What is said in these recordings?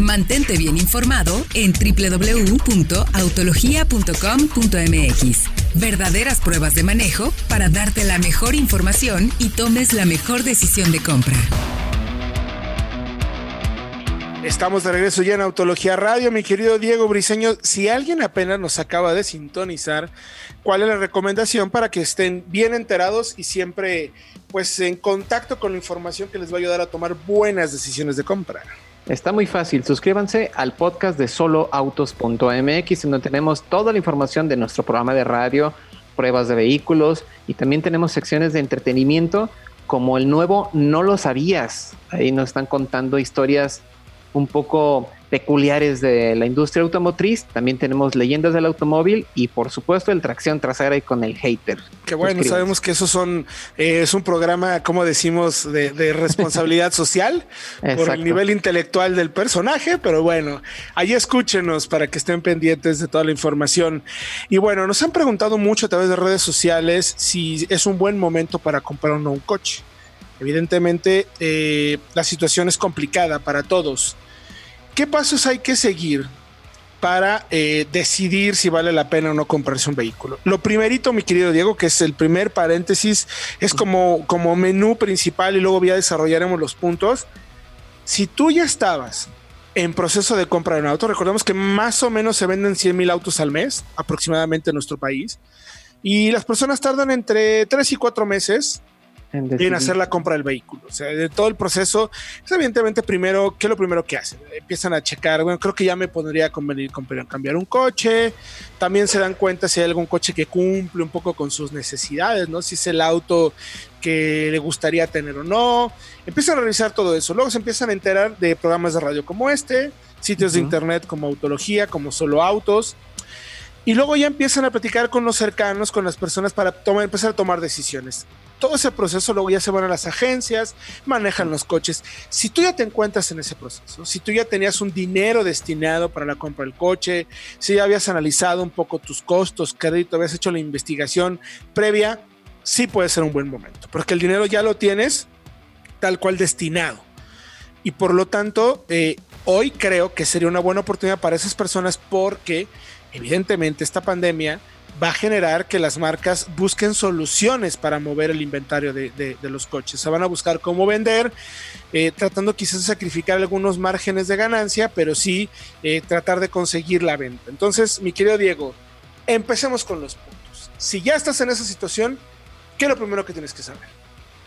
Mantente bien informado en www.autologia.com.mx. Verdaderas pruebas de manejo para darte la mejor información y tomes la mejor decisión de compra. Estamos de regreso ya en Autología Radio, mi querido Diego Briseño. Si alguien apenas nos acaba de sintonizar, ¿cuál es la recomendación para que estén bien enterados y siempre pues en contacto con la información que les va a ayudar a tomar buenas decisiones de compra? Está muy fácil, suscríbanse al podcast de soloautos.mx, donde tenemos toda la información de nuestro programa de radio, pruebas de vehículos y también tenemos secciones de entretenimiento como el nuevo No lo sabías. Ahí nos están contando historias un poco peculiares de la industria automotriz. También tenemos leyendas del automóvil y por supuesto el tracción trasera y con el hater. Qué bueno, sabemos que eso son eh, es un programa, como decimos, de, responsabilidad social por el nivel intelectual del personaje, pero bueno, ahí escúchenos para que estén pendientes de toda la información. Y bueno, nos han preguntado mucho a través de redes sociales si es un buen momento para comprar un coche. Evidentemente, eh, la situación es complicada para todos. ¿Qué pasos hay que seguir para eh, decidir si vale la pena o no comprarse un vehículo? Lo primerito, mi querido Diego, que es el primer paréntesis, es como, como menú principal y luego ya desarrollaremos los puntos. Si tú ya estabas en proceso de compra de un auto, recordemos que más o menos se venden 100 mil autos al mes, aproximadamente en nuestro país, y las personas tardan entre 3 y 4 meses en, hacer la compra del vehículo. O sea, de todo el proceso, es evidentemente primero, ¿qué es lo primero que hacen? Empiezan a checar, bueno, creo que ya me podría convenir cambiar un coche. También se dan cuenta si hay algún coche que cumple un poco con sus necesidades, ¿no? Si es el auto que le gustaría tener o no. Empiezan a revisar todo eso. Luego se empiezan a enterar de programas de radio como este, sitios de internet como Autología, como Solo Autos. Y luego ya empiezan a platicar con los cercanos, con las personas para tomar, empezar a tomar decisiones todo ese proceso luego ya se van a las agencias, manejan los coches. Si tú ya te encuentras en ese proceso, si tú ya tenías un dinero destinado para la compra del coche, si ya habías analizado un poco tus costos, crédito, habías hecho la investigación previa, sí puede ser un buen momento, porque el dinero ya lo tienes tal cual destinado. Y por lo tanto, eh, hoy creo que sería una buena oportunidad para esas personas porque evidentemente esta pandemia va a generar que las marcas busquen soluciones para mover el inventario de, los coches. Se van a buscar cómo vender, eh, tratando quizás de sacrificar algunos márgenes de ganancia, pero sí eh, tratar de conseguir la venta. Entonces, mi querido Diego, empecemos con los puntos. Si ya estás en esa situación, ¿qué es lo primero que tienes que saber?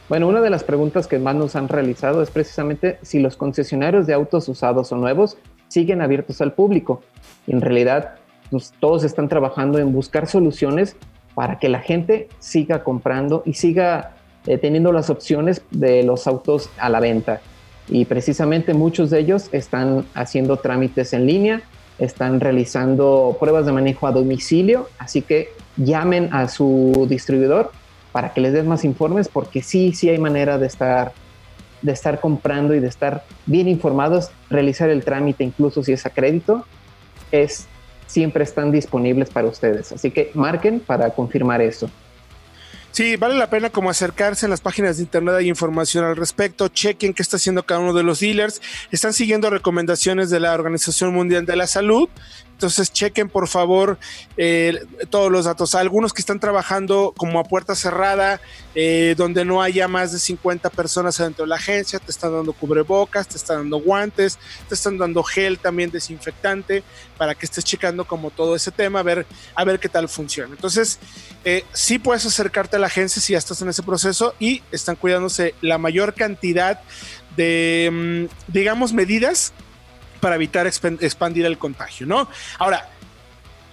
Bueno, una de las preguntas que más nos han realizado es precisamente si los concesionarios de autos usados o nuevos siguen abiertos al público. En realidad pues, todos están trabajando en buscar soluciones para que la gente siga comprando y siga eh, teniendo las opciones de los autos a la venta. Y precisamente muchos de ellos están haciendo trámites en línea, están realizando pruebas de manejo a domicilio, así que llamen a su distribuidor para que les den más informes, porque sí, sí hay manera de estar, de estar comprando y de estar bien informados, realizar el trámite incluso si es a crédito, es siempre están disponibles para ustedes. Así que marquen para confirmar eso. Sí, vale la pena como acercarse en las páginas de internet, hay información al respecto, chequen qué está haciendo cada uno de los dealers, están siguiendo recomendaciones de la Organización Mundial de la Salud, entonces chequen por favor eh, todos los datos. Algunos que están trabajando como a puerta cerrada, eh, donde no haya más de 50 personas adentro de la agencia, te están dando cubrebocas, te están dando guantes, te están dando gel también desinfectante para que estés checando como todo ese tema, a ver, a ver qué tal funciona. Entonces, eh, sí puedes acercarte a la agencia si ya estás en ese proceso y están cuidándose la mayor cantidad de, mm, digamos, medidas para evitar expandir el contagio, ¿no? Ahora,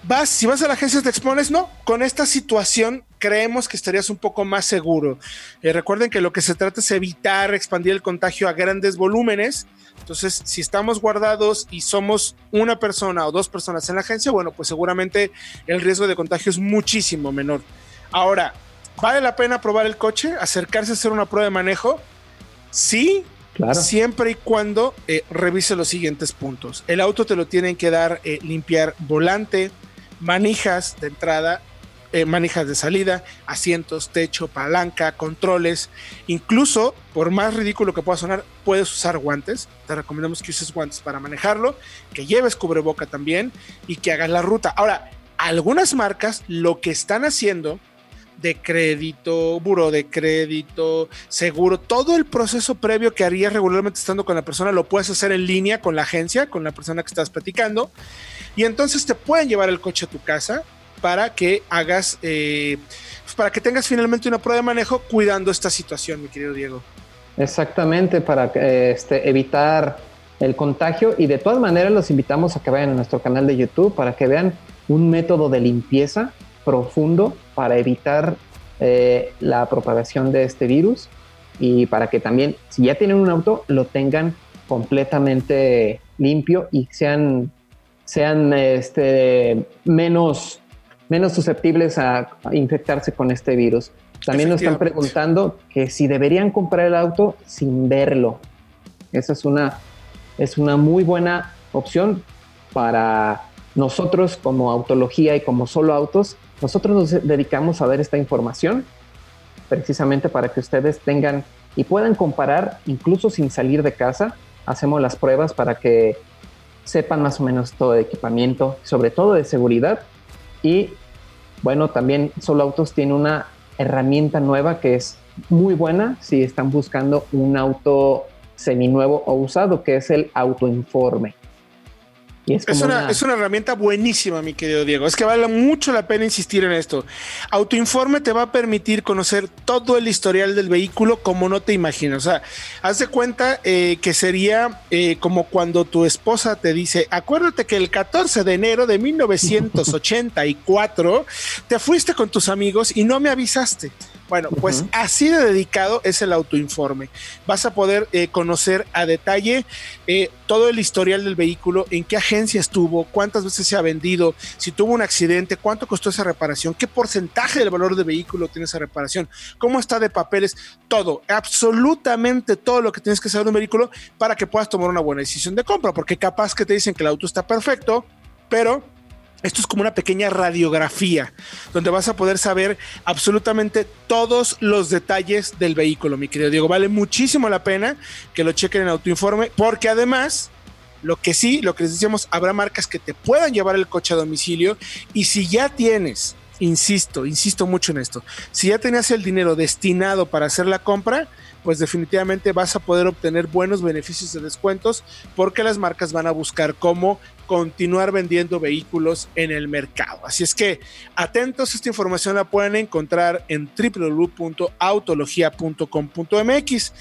vas, si vas a la agencia te expones, no, con esta situación creemos que estarías un poco más seguro. Eh, recuerden que lo que se trata es evitar expandir el contagio a grandes volúmenes. Entonces, si estamos guardados y somos una persona o dos personas en la agencia, bueno, pues seguramente el riesgo de contagio es muchísimo menor. Ahora, ¿vale la pena probar el coche? ¿Acercarse a hacer una prueba de manejo? Sí, Siempre y cuando eh, revise los siguientes puntos. El auto te lo tienen que dar, eh, limpiar volante, manijas de entrada, eh, manijas de salida, asientos, techo, palanca, controles. Incluso, por más ridículo que pueda sonar, puedes usar guantes. Te recomendamos que uses guantes para manejarlo, que lleves cubreboca también y que hagas la ruta. Ahora, algunas marcas lo que están haciendo de crédito, buro de crédito, seguro, todo el proceso previo que harías regularmente estando con la persona lo puedes hacer en línea con la agencia, con la persona que estás platicando, y entonces te pueden llevar el coche a tu casa para que hagas, eh, pues, para que tengas finalmente una prueba de manejo cuidando esta situación, mi querido Diego. Exactamente, para este, evitar el contagio y de todas maneras los invitamos a que vayan a nuestro canal de YouTube para que vean un método de limpieza profundo para evitar eh, la propagación de este virus y para que también, si ya tienen un auto, lo tengan completamente limpio y sean, sean este, menos, menos susceptibles a, infectarse con este virus. También nos están preguntando que si deberían comprar el auto sin verlo. Esa es una, es una muy buena opción para nosotros como autología y como solo autos nosotros nos dedicamos a ver esta información precisamente para que ustedes tengan y puedan comparar incluso sin salir de casa. Hacemos las pruebas para que sepan más o menos todo de equipamiento, sobre todo de seguridad. Y bueno, también Solo Autos tiene una herramienta nueva que es muy buena si están buscando un auto seminuevo o usado, que es el autoinforme. Es, una, es una herramienta buenísima, mi querido Diego. Es que vale mucho la pena insistir en esto. Autoinforme te va a permitir conocer todo el historial del vehículo como no te imaginas. O sea, haz de cuenta eh, que sería eh, como cuando tu esposa te dice, acuérdate que el 14 de enero de 1984 te fuiste con tus amigos y no me avisaste. Bueno, pues así de dedicado es el autoinforme. Vas a poder eh, conocer a detalle eh, todo el historial del vehículo, en qué agencia estuvo, cuántas veces se ha vendido, si tuvo un accidente, cuánto costó esa reparación, qué porcentaje del valor del vehículo tiene esa reparación, cómo está de papeles, todo, absolutamente todo lo que tienes que saber de un vehículo para que puedas tomar una buena decisión de compra, porque capaz que te dicen que el auto está perfecto, pero esto es como una pequeña radiografía donde vas a poder saber absolutamente todos los detalles del vehículo, mi querido Diego. Vale muchísimo la pena que lo chequen en Autoinforme porque además, lo que sí, lo que les decíamos, habrá marcas que te puedan llevar el coche a domicilio y si ya tienes, insisto, insisto mucho en esto, si ya tenías el dinero destinado para hacer la compra, pues definitivamente vas a poder obtener buenos beneficios de descuentos porque las marcas van a buscar cómo continuar vendiendo vehículos en el mercado. Así es que atentos, esta información la pueden encontrar en www.autologia.com.mx